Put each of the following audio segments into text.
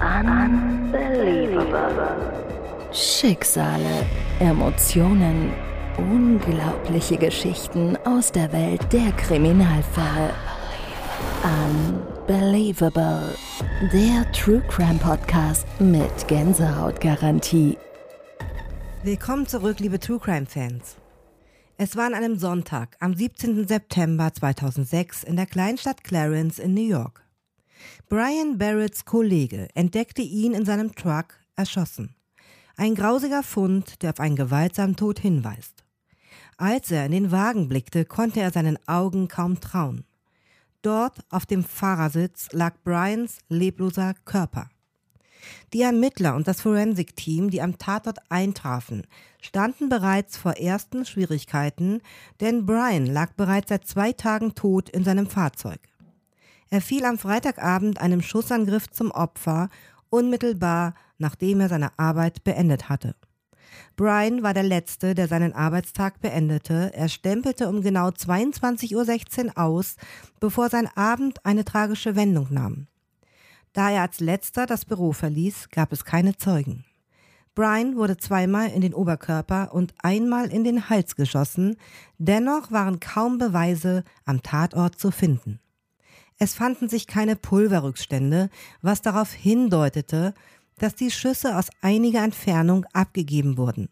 Unbelievable. Schicksale, Emotionen, unglaubliche Geschichten aus der Welt der Kriminalfälle. Unbelievable. Der True Crime Podcast mit Gänsehautgarantie. Willkommen zurück, liebe True Crime Fans. Es war an einem Sonntag am 17. September 2006 in der Kleinstadt Clarence in New York. Brian Barretts Kollege entdeckte ihn in seinem Truck erschossen. Ein grausiger Fund, der auf einen gewaltsamen Tod hinweist. Als er in den Wagen blickte, konnte er seinen Augen kaum trauen. Dort auf dem Fahrersitz lag Brians lebloser Körper. Die Ermittler und das Forensik-Team, die am Tatort eintrafen, standen bereits vor ersten Schwierigkeiten, denn Brian lag bereits seit zwei Tagen tot in seinem Fahrzeug. Er fiel am Freitagabend einem Schussangriff zum Opfer, unmittelbar nachdem er seine Arbeit beendet hatte. Brian war der Letzte, der seinen Arbeitstag beendete. Er stempelte um genau 22.16 Uhr aus, bevor sein Abend eine tragische Wendung nahm. Da er als letzter das Büro verließ, gab es keine Zeugen. Brian wurde zweimal in den Oberkörper und einmal in den Hals geschossen, dennoch waren kaum Beweise am Tatort zu finden. Es fanden sich keine Pulverrückstände, was darauf hindeutete, dass die Schüsse aus einiger Entfernung abgegeben wurden.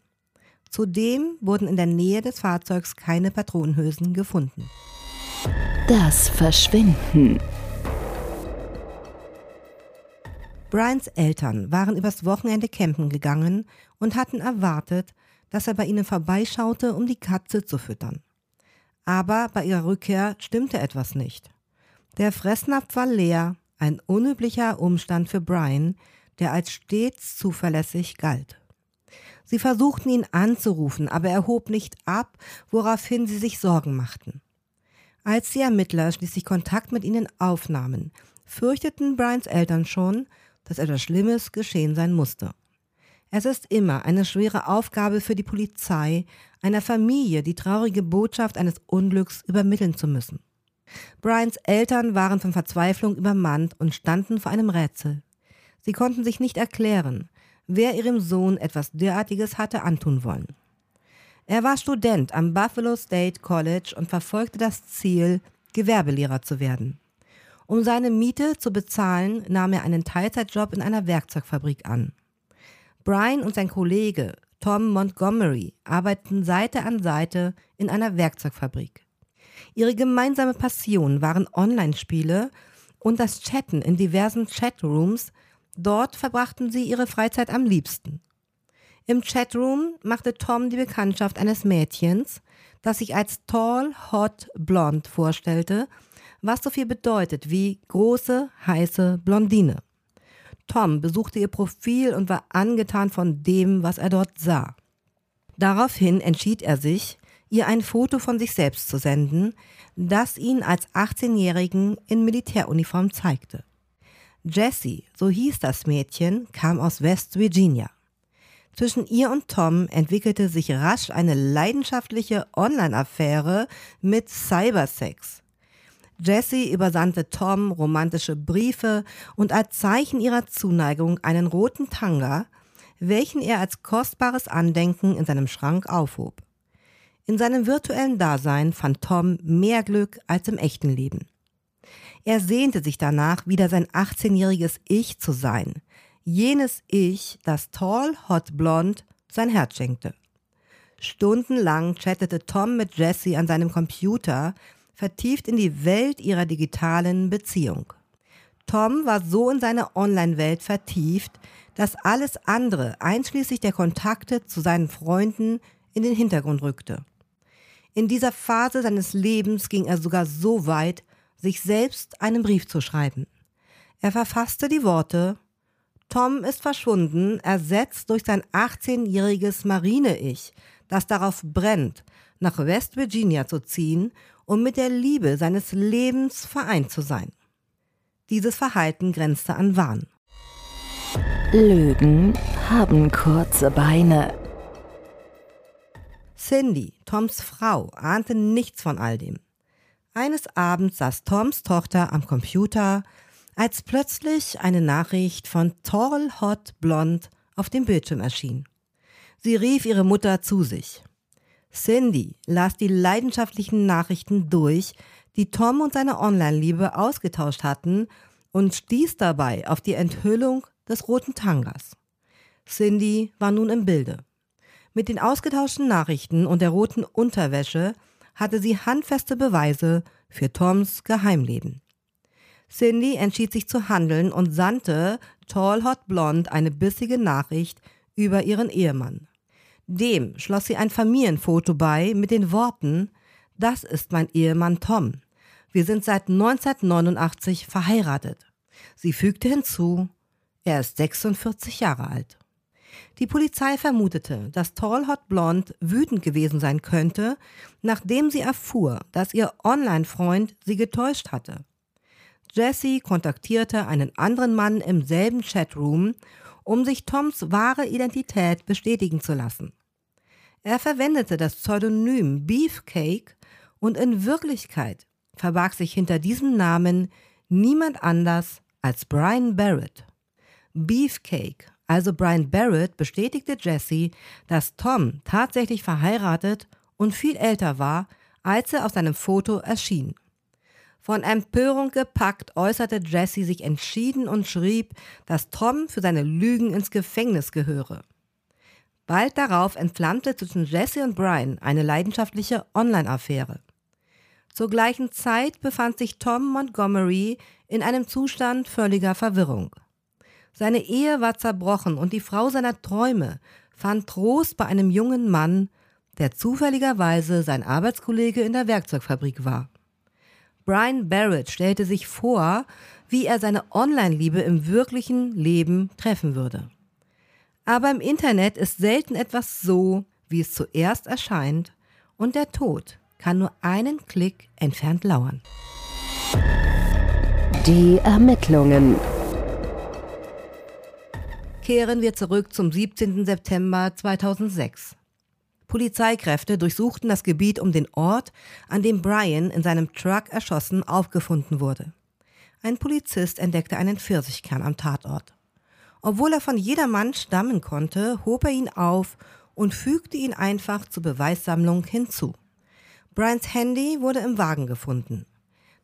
Zudem wurden in der Nähe des Fahrzeugs keine Patronenhülsen gefunden. Das Verschwinden. Brians Eltern waren übers Wochenende campen gegangen und hatten erwartet, dass er bei ihnen vorbeischaute, um die Katze zu füttern. Aber bei ihrer Rückkehr stimmte etwas nicht. Der Fressnapf war leer, ein unüblicher Umstand für Brian, der als stets zuverlässig galt. Sie versuchten ihn anzurufen, aber er hob nicht ab, woraufhin sie sich Sorgen machten. Als die Ermittler schließlich Kontakt mit ihnen aufnahmen, fürchteten Brians Eltern schon, dass etwas Schlimmes geschehen sein musste. Es ist immer eine schwere Aufgabe für die Polizei, einer Familie die traurige Botschaft eines Unglücks übermitteln zu müssen. Brians Eltern waren von Verzweiflung übermannt und standen vor einem Rätsel. Sie konnten sich nicht erklären, wer ihrem Sohn etwas derartiges hatte antun wollen. Er war Student am Buffalo State College und verfolgte das Ziel, Gewerbelehrer zu werden. Um seine Miete zu bezahlen, nahm er einen Teilzeitjob in einer Werkzeugfabrik an. Brian und sein Kollege Tom Montgomery arbeiteten Seite an Seite in einer Werkzeugfabrik. Ihre gemeinsame Passion waren Online-Spiele und das Chatten in diversen Chatrooms. Dort verbrachten sie ihre Freizeit am liebsten. Im Chatroom machte Tom die Bekanntschaft eines Mädchens, das sich als tall, hot, blond vorstellte was so viel bedeutet wie große, heiße Blondine. Tom besuchte ihr Profil und war angetan von dem, was er dort sah. Daraufhin entschied er sich, ihr ein Foto von sich selbst zu senden, das ihn als 18-Jährigen in Militäruniform zeigte. Jessie, so hieß das Mädchen, kam aus West Virginia. Zwischen ihr und Tom entwickelte sich rasch eine leidenschaftliche Online-Affäre mit Cybersex. Jessie übersandte Tom romantische Briefe und als Zeichen ihrer Zuneigung einen roten Tanga, welchen er als kostbares Andenken in seinem Schrank aufhob. In seinem virtuellen Dasein fand Tom mehr Glück als im echten Leben. Er sehnte sich danach, wieder sein 18-jähriges Ich zu sein, jenes Ich, das tall, hot, blond sein Herz schenkte. Stundenlang chattete Tom mit Jessie an seinem Computer, vertieft in die Welt ihrer digitalen Beziehung. Tom war so in seine Online-Welt vertieft, dass alles andere, einschließlich der Kontakte zu seinen Freunden, in den Hintergrund rückte. In dieser Phase seines Lebens ging er sogar so weit, sich selbst einen Brief zu schreiben. Er verfasste die Worte Tom ist verschwunden, ersetzt durch sein 18-jähriges Marine-Ich, das darauf brennt, nach West Virginia zu ziehen um mit der Liebe seines Lebens vereint zu sein. Dieses Verhalten grenzte an Wahn. Lügen haben kurze Beine. Cindy, Toms Frau, ahnte nichts von all dem. Eines Abends saß Toms Tochter am Computer, als plötzlich eine Nachricht von Tall Hot Blond auf dem Bildschirm erschien. Sie rief ihre Mutter zu sich. Cindy las die leidenschaftlichen Nachrichten durch, die Tom und seine Online-Liebe ausgetauscht hatten und stieß dabei auf die Enthüllung des roten Tangas. Cindy war nun im Bilde. Mit den ausgetauschten Nachrichten und der roten Unterwäsche hatte sie handfeste Beweise für Toms Geheimleben. Cindy entschied sich zu handeln und sandte Tall Hot Blonde eine bissige Nachricht über ihren Ehemann. Dem schloss sie ein Familienfoto bei mit den Worten Das ist mein Ehemann Tom. Wir sind seit 1989 verheiratet. Sie fügte hinzu, er ist 46 Jahre alt. Die Polizei vermutete, dass Tall Hot Blonde wütend gewesen sein könnte, nachdem sie erfuhr, dass ihr Online-Freund sie getäuscht hatte. Jesse kontaktierte einen anderen Mann im selben Chatroom, um sich Toms wahre Identität bestätigen zu lassen. Er verwendete das Pseudonym Beefcake und in Wirklichkeit verbarg sich hinter diesem Namen niemand anders als Brian Barrett. Beefcake, also Brian Barrett, bestätigte Jesse, dass Tom tatsächlich verheiratet und viel älter war, als er auf seinem Foto erschien. Von Empörung gepackt äußerte Jesse sich entschieden und schrieb, dass Tom für seine Lügen ins Gefängnis gehöre. Bald darauf entflammte zwischen Jesse und Brian eine leidenschaftliche Online-Affäre. Zur gleichen Zeit befand sich Tom Montgomery in einem Zustand völliger Verwirrung. Seine Ehe war zerbrochen und die Frau seiner Träume fand Trost bei einem jungen Mann, der zufälligerweise sein Arbeitskollege in der Werkzeugfabrik war. Brian Barrett stellte sich vor, wie er seine Online-Liebe im wirklichen Leben treffen würde. Aber im Internet ist selten etwas so, wie es zuerst erscheint, und der Tod kann nur einen Klick entfernt lauern. Die Ermittlungen. Kehren wir zurück zum 17. September 2006. Polizeikräfte durchsuchten das Gebiet um den Ort, an dem Brian in seinem Truck erschossen aufgefunden wurde. Ein Polizist entdeckte einen Pfirsichkern am Tatort. Obwohl er von jedermann stammen konnte, hob er ihn auf und fügte ihn einfach zur Beweissammlung hinzu. Brians Handy wurde im Wagen gefunden.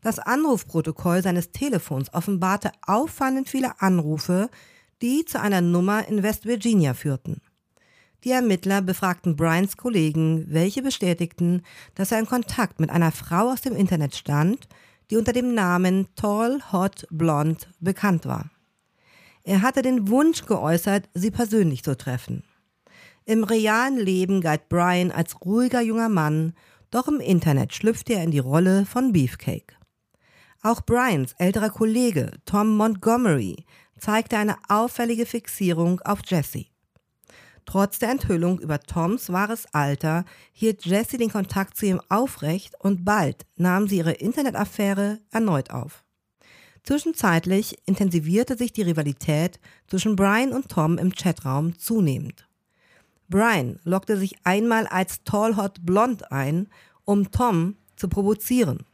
Das Anrufprotokoll seines Telefons offenbarte auffallend viele Anrufe, die zu einer Nummer in West Virginia führten. Die Ermittler befragten Brians Kollegen, welche bestätigten, dass er in Kontakt mit einer Frau aus dem Internet stand, die unter dem Namen Tall Hot Blonde bekannt war. Er hatte den Wunsch geäußert, sie persönlich zu treffen. Im realen Leben galt Brian als ruhiger junger Mann doch im Internet schlüpfte er in die Rolle von Beefcake. Auch Bryans älterer Kollege Tom Montgomery zeigte eine auffällige Fixierung auf Jesse. Trotz der Enthüllung über Toms wahres Alter hielt Jesse den Kontakt zu ihm aufrecht und bald nahm sie ihre Internetaffäre erneut auf. Zwischenzeitlich intensivierte sich die Rivalität zwischen Brian und Tom im Chatraum zunehmend. Brian lockte sich einmal als Tall Hot Blond ein, um Tom zu provozieren.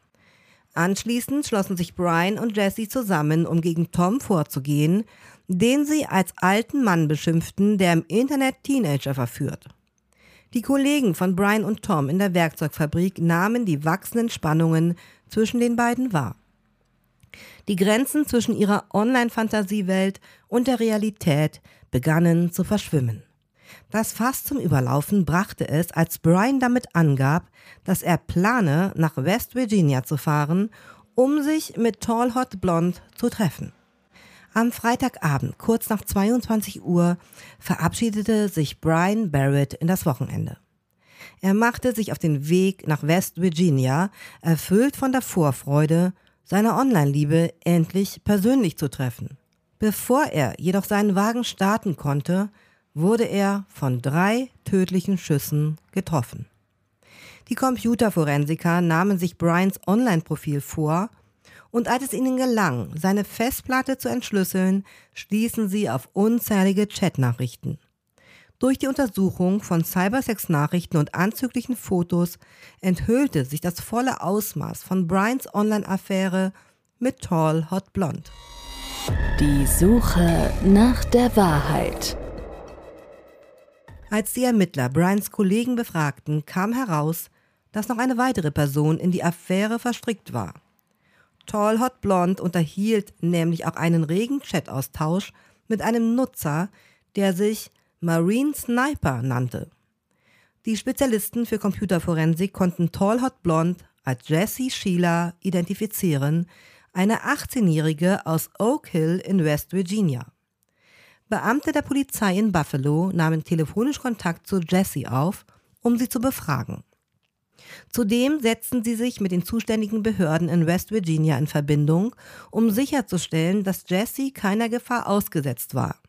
Anschließend schlossen sich Brian und Jesse zusammen, um gegen Tom vorzugehen, den sie als alten Mann beschimpften, der im Internet Teenager verführt. Die Kollegen von Brian und Tom in der Werkzeugfabrik nahmen die wachsenden Spannungen zwischen den beiden wahr. Die Grenzen zwischen ihrer Online-Fantasiewelt und der Realität begannen zu verschwimmen. Das Fass zum Überlaufen brachte es, als Brian damit angab, dass er plane, nach West Virginia zu fahren, um sich mit Tall Hot Blonde zu treffen. Am Freitagabend, kurz nach 22 Uhr, verabschiedete sich Brian Barrett in das Wochenende. Er machte sich auf den Weg nach West Virginia, erfüllt von der Vorfreude, seine Online-Liebe endlich persönlich zu treffen. Bevor er jedoch seinen Wagen starten konnte, wurde er von drei tödlichen Schüssen getroffen. Die Computerforensiker nahmen sich Bryans Online-Profil vor und als es ihnen gelang, seine Festplatte zu entschlüsseln, stießen sie auf unzählige Chatnachrichten. Durch die Untersuchung von Cybersex-Nachrichten und anzüglichen Fotos enthüllte sich das volle Ausmaß von Bryans Online-Affäre mit Tall Hot Blonde. Die Suche nach der Wahrheit. Als die Ermittler Brians Kollegen befragten, kam heraus, dass noch eine weitere Person in die Affäre verstrickt war. Tall Hot Blonde unterhielt nämlich auch einen regen Chat-Austausch mit einem Nutzer, der sich Marine Sniper nannte. Die Spezialisten für Computerforensik konnten Tall Hot Blonde als Jessie Sheila identifizieren, eine 18-Jährige aus Oak Hill in West Virginia. Beamte der Polizei in Buffalo nahmen telefonisch Kontakt zu Jessie auf, um sie zu befragen. Zudem setzten sie sich mit den zuständigen Behörden in West Virginia in Verbindung, um sicherzustellen, dass Jessie keiner Gefahr ausgesetzt war.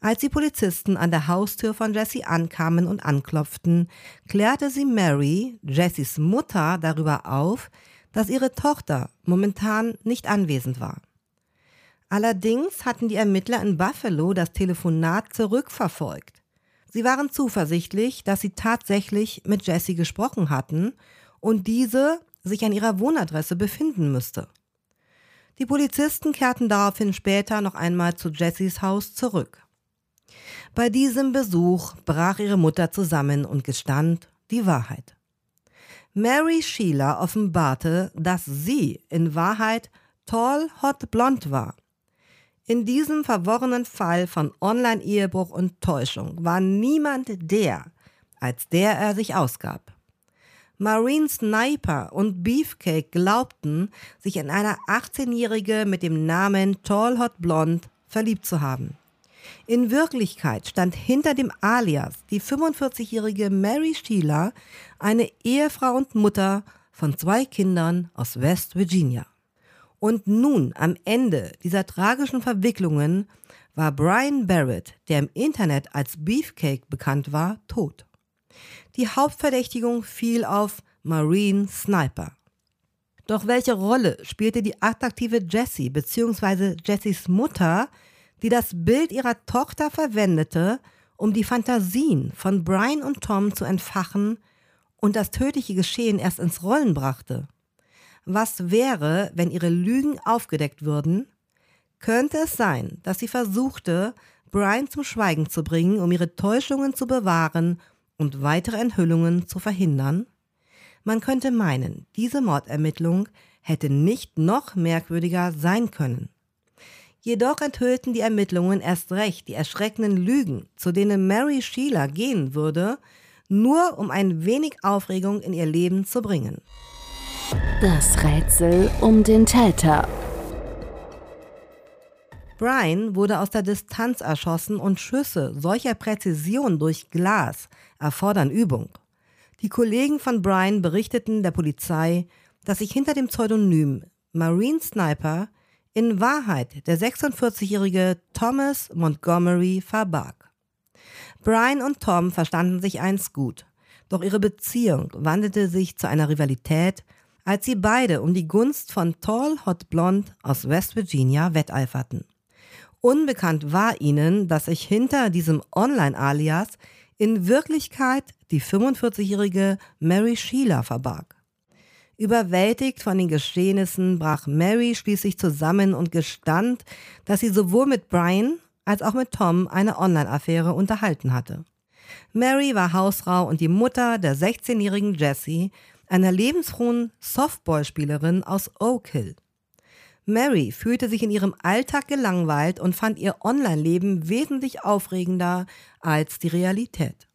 Als die Polizisten an der Haustür von Jessie ankamen und anklopften, klärte sie Mary, Jessies Mutter, darüber auf, dass ihre Tochter momentan nicht anwesend war. Allerdings hatten die Ermittler in Buffalo das Telefonat zurückverfolgt. Sie waren zuversichtlich, dass sie tatsächlich mit Jessie gesprochen hatten und diese sich an ihrer Wohnadresse befinden müsste. Die Polizisten kehrten daraufhin später noch einmal zu Jessies Haus zurück. Bei diesem Besuch brach ihre Mutter zusammen und gestand die Wahrheit. Mary Sheila offenbarte, dass sie in Wahrheit Tall Hot Blond war. In diesem verworrenen Fall von Online-Ehebruch und Täuschung war niemand der, als der er sich ausgab. Marine Sniper und Beefcake glaubten, sich in eine 18-Jährige mit dem Namen Tall Hot Blond verliebt zu haben. In Wirklichkeit stand hinter dem Alias die 45-jährige Mary Sheila, eine Ehefrau und Mutter von zwei Kindern aus West Virginia. Und nun, am Ende dieser tragischen Verwicklungen, war Brian Barrett, der im Internet als Beefcake bekannt war, tot. Die Hauptverdächtigung fiel auf Marine Sniper. Doch welche Rolle spielte die attraktive Jessie bzw. Jessies Mutter die das Bild ihrer Tochter verwendete, um die Fantasien von Brian und Tom zu entfachen und das tödliche Geschehen erst ins Rollen brachte. Was wäre, wenn ihre Lügen aufgedeckt würden? Könnte es sein, dass sie versuchte, Brian zum Schweigen zu bringen, um ihre Täuschungen zu bewahren und weitere Enthüllungen zu verhindern? Man könnte meinen, diese Mordermittlung hätte nicht noch merkwürdiger sein können. Jedoch enthüllten die Ermittlungen erst recht die erschreckenden Lügen, zu denen Mary Sheila gehen würde, nur um ein wenig Aufregung in ihr Leben zu bringen. Das Rätsel um den Täter. Brian wurde aus der Distanz erschossen und Schüsse solcher Präzision durch Glas erfordern Übung. Die Kollegen von Brian berichteten der Polizei, dass sich hinter dem Pseudonym Marine Sniper in Wahrheit der 46-jährige Thomas Montgomery verbarg. Brian und Tom verstanden sich einst gut, doch ihre Beziehung wandelte sich zu einer Rivalität, als sie beide um die Gunst von Tall Hot Blonde aus West Virginia wetteiferten. Unbekannt war ihnen, dass sich hinter diesem Online-Alias in Wirklichkeit die 45-jährige Mary Sheila verbarg. Überwältigt von den Geschehnissen brach Mary schließlich zusammen und gestand, dass sie sowohl mit Brian als auch mit Tom eine Online-Affäre unterhalten hatte. Mary war Hausfrau und die Mutter der 16-jährigen Jessie, einer lebensfrohen Softballspielerin aus Oak Hill. Mary fühlte sich in ihrem Alltag gelangweilt und fand ihr Online-Leben wesentlich aufregender als die Realität.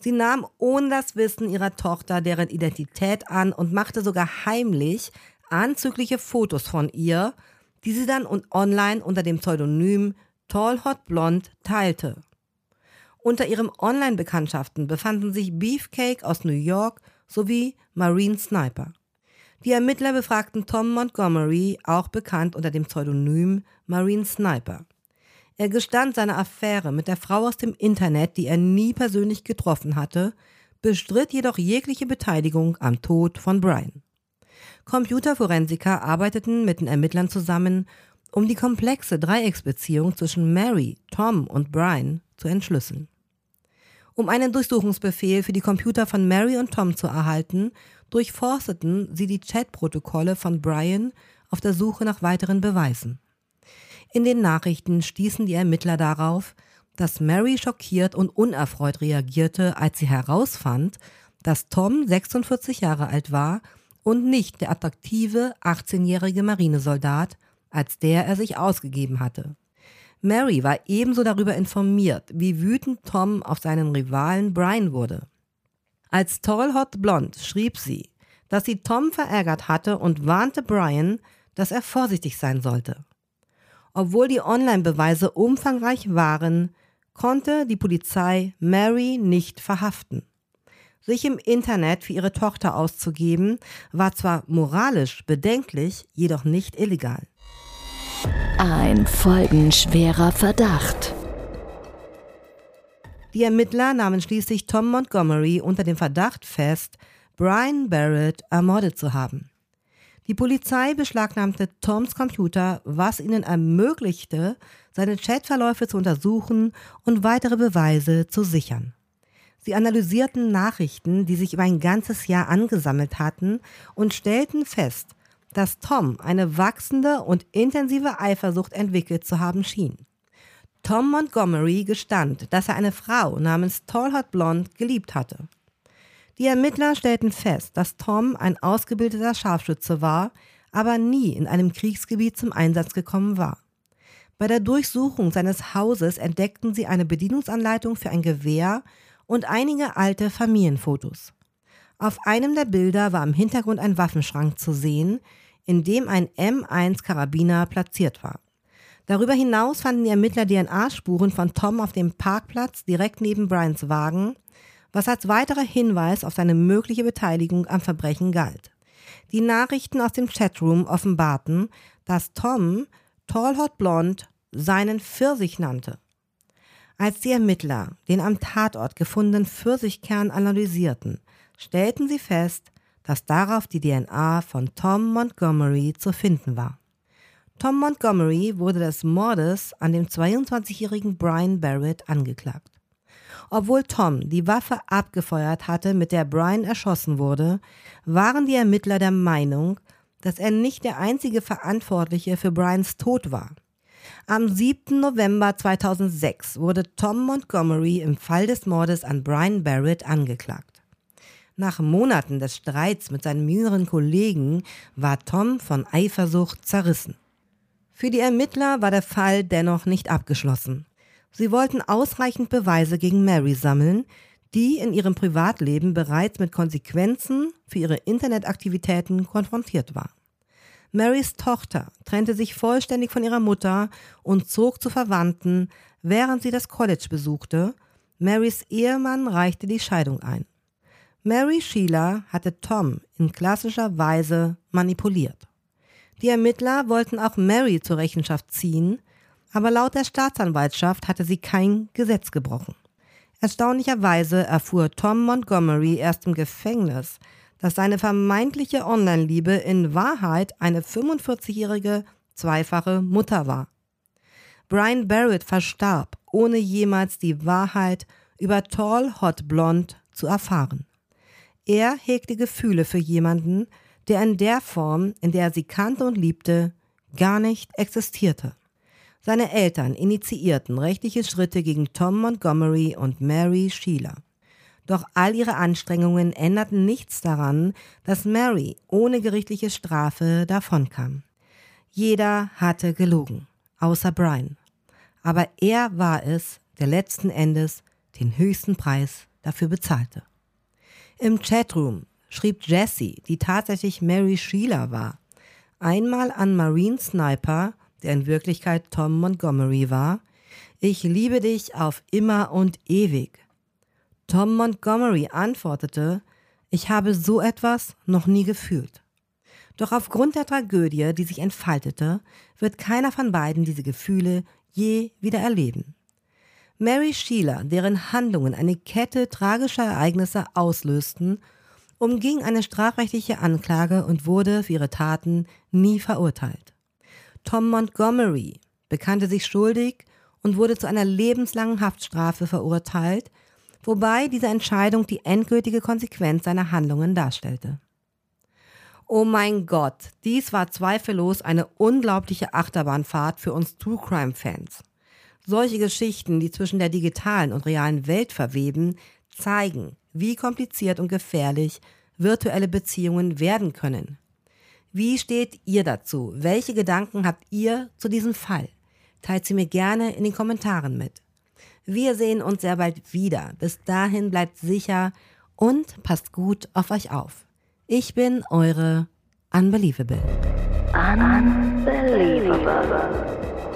Sie nahm ohne das Wissen ihrer Tochter deren Identität an und machte sogar heimlich anzügliche Fotos von ihr, die sie dann online unter dem Pseudonym Tall Hot Blonde teilte. Unter ihren Online-Bekanntschaften befanden sich Beefcake aus New York sowie Marine Sniper. Die Ermittler befragten Tom Montgomery, auch bekannt unter dem Pseudonym Marine Sniper. Er gestand seine Affäre mit der Frau aus dem Internet, die er nie persönlich getroffen hatte, bestritt jedoch jegliche Beteiligung am Tod von Brian. Computerforensiker arbeiteten mit den Ermittlern zusammen, um die komplexe Dreiecksbeziehung zwischen Mary, Tom und Brian zu entschlüsseln. Um einen Durchsuchungsbefehl für die Computer von Mary und Tom zu erhalten, durchforsteten sie die Chatprotokolle von Brian auf der Suche nach weiteren Beweisen. In den Nachrichten stießen die Ermittler darauf, dass Mary schockiert und unerfreut reagierte, als sie herausfand, dass Tom 46 Jahre alt war und nicht der attraktive 18-jährige Marinesoldat, als der er sich ausgegeben hatte. Mary war ebenso darüber informiert, wie wütend Tom auf seinen Rivalen Brian wurde. Als Tall Hot Blonde schrieb sie, dass sie Tom verärgert hatte und warnte Brian, dass er vorsichtig sein sollte. Obwohl die Online-Beweise umfangreich waren, konnte die Polizei Mary nicht verhaften. Sich im Internet für ihre Tochter auszugeben, war zwar moralisch bedenklich, jedoch nicht illegal. Ein folgenschwerer Verdacht. Die Ermittler nahmen schließlich Tom Montgomery unter dem Verdacht fest, Brian Barrett ermordet zu haben. Die Polizei beschlagnahmte Toms Computer, was ihnen ermöglichte, seine Chatverläufe zu untersuchen und weitere Beweise zu sichern. Sie analysierten Nachrichten, die sich über ein ganzes Jahr angesammelt hatten und stellten fest, dass Tom eine wachsende und intensive Eifersucht entwickelt zu haben schien. Tom Montgomery gestand, dass er eine Frau namens Tall Hot Blonde geliebt hatte. Die Ermittler stellten fest, dass Tom ein ausgebildeter Scharfschütze war, aber nie in einem Kriegsgebiet zum Einsatz gekommen war. Bei der Durchsuchung seines Hauses entdeckten sie eine Bedienungsanleitung für ein Gewehr und einige alte Familienfotos. Auf einem der Bilder war im Hintergrund ein Waffenschrank zu sehen, in dem ein M1 Karabiner platziert war. Darüber hinaus fanden die Ermittler DNA-Spuren von Tom auf dem Parkplatz direkt neben Brians Wagen was als weiterer Hinweis auf seine mögliche Beteiligung am Verbrechen galt. Die Nachrichten aus dem Chatroom offenbarten, dass Tom Tall Hot Blonde seinen Pfirsich nannte. Als die Ermittler den am Tatort gefundenen Pfirsichkern analysierten, stellten sie fest, dass darauf die DNA von Tom Montgomery zu finden war. Tom Montgomery wurde des Mordes an dem 22-jährigen Brian Barrett angeklagt. Obwohl Tom die Waffe abgefeuert hatte, mit der Brian erschossen wurde, waren die Ermittler der Meinung, dass er nicht der einzige Verantwortliche für Brians Tod war. Am 7. November 2006 wurde Tom Montgomery im Fall des Mordes an Brian Barrett angeklagt. Nach Monaten des Streits mit seinen jüngeren Kollegen war Tom von Eifersucht zerrissen. Für die Ermittler war der Fall dennoch nicht abgeschlossen. Sie wollten ausreichend Beweise gegen Mary sammeln, die in ihrem Privatleben bereits mit Konsequenzen für ihre Internetaktivitäten konfrontiert war. Marys Tochter trennte sich vollständig von ihrer Mutter und zog zu Verwandten, während sie das College besuchte. Marys Ehemann reichte die Scheidung ein. Mary Sheila hatte Tom in klassischer Weise manipuliert. Die Ermittler wollten auch Mary zur Rechenschaft ziehen, aber laut der Staatsanwaltschaft hatte sie kein Gesetz gebrochen. Erstaunlicherweise erfuhr Tom Montgomery erst im Gefängnis, dass seine vermeintliche Online-Liebe in Wahrheit eine 45-jährige zweifache Mutter war. Brian Barrett verstarb, ohne jemals die Wahrheit über Tall Hot Blonde zu erfahren. Er hegte Gefühle für jemanden, der in der Form, in der er sie kannte und liebte, gar nicht existierte. Seine Eltern initiierten rechtliche Schritte gegen Tom Montgomery und Mary Sheila. Doch all ihre Anstrengungen änderten nichts daran, dass Mary ohne gerichtliche Strafe davonkam. Jeder hatte gelogen, außer Brian. Aber er war es, der letzten Endes den höchsten Preis dafür bezahlte. Im Chatroom schrieb Jessie, die tatsächlich Mary Sheila war, einmal an Marine Sniper der in Wirklichkeit Tom Montgomery war, ich liebe dich auf immer und ewig. Tom Montgomery antwortete, ich habe so etwas noch nie gefühlt. Doch aufgrund der Tragödie, die sich entfaltete, wird keiner von beiden diese Gefühle je wieder erleben. Mary Sheila, deren Handlungen eine Kette tragischer Ereignisse auslösten, umging eine strafrechtliche Anklage und wurde für ihre Taten nie verurteilt. Tom Montgomery bekannte sich schuldig und wurde zu einer lebenslangen Haftstrafe verurteilt, wobei diese Entscheidung die endgültige Konsequenz seiner Handlungen darstellte. Oh mein Gott, dies war zweifellos eine unglaubliche Achterbahnfahrt für uns True Crime Fans. Solche Geschichten, die zwischen der digitalen und realen Welt verweben, zeigen, wie kompliziert und gefährlich virtuelle Beziehungen werden können. Wie steht ihr dazu? Welche Gedanken habt ihr zu diesem Fall? Teilt sie mir gerne in den Kommentaren mit. Wir sehen uns sehr bald wieder. Bis dahin bleibt sicher und passt gut auf euch auf. Ich bin eure Unbelievable. Unbelievable.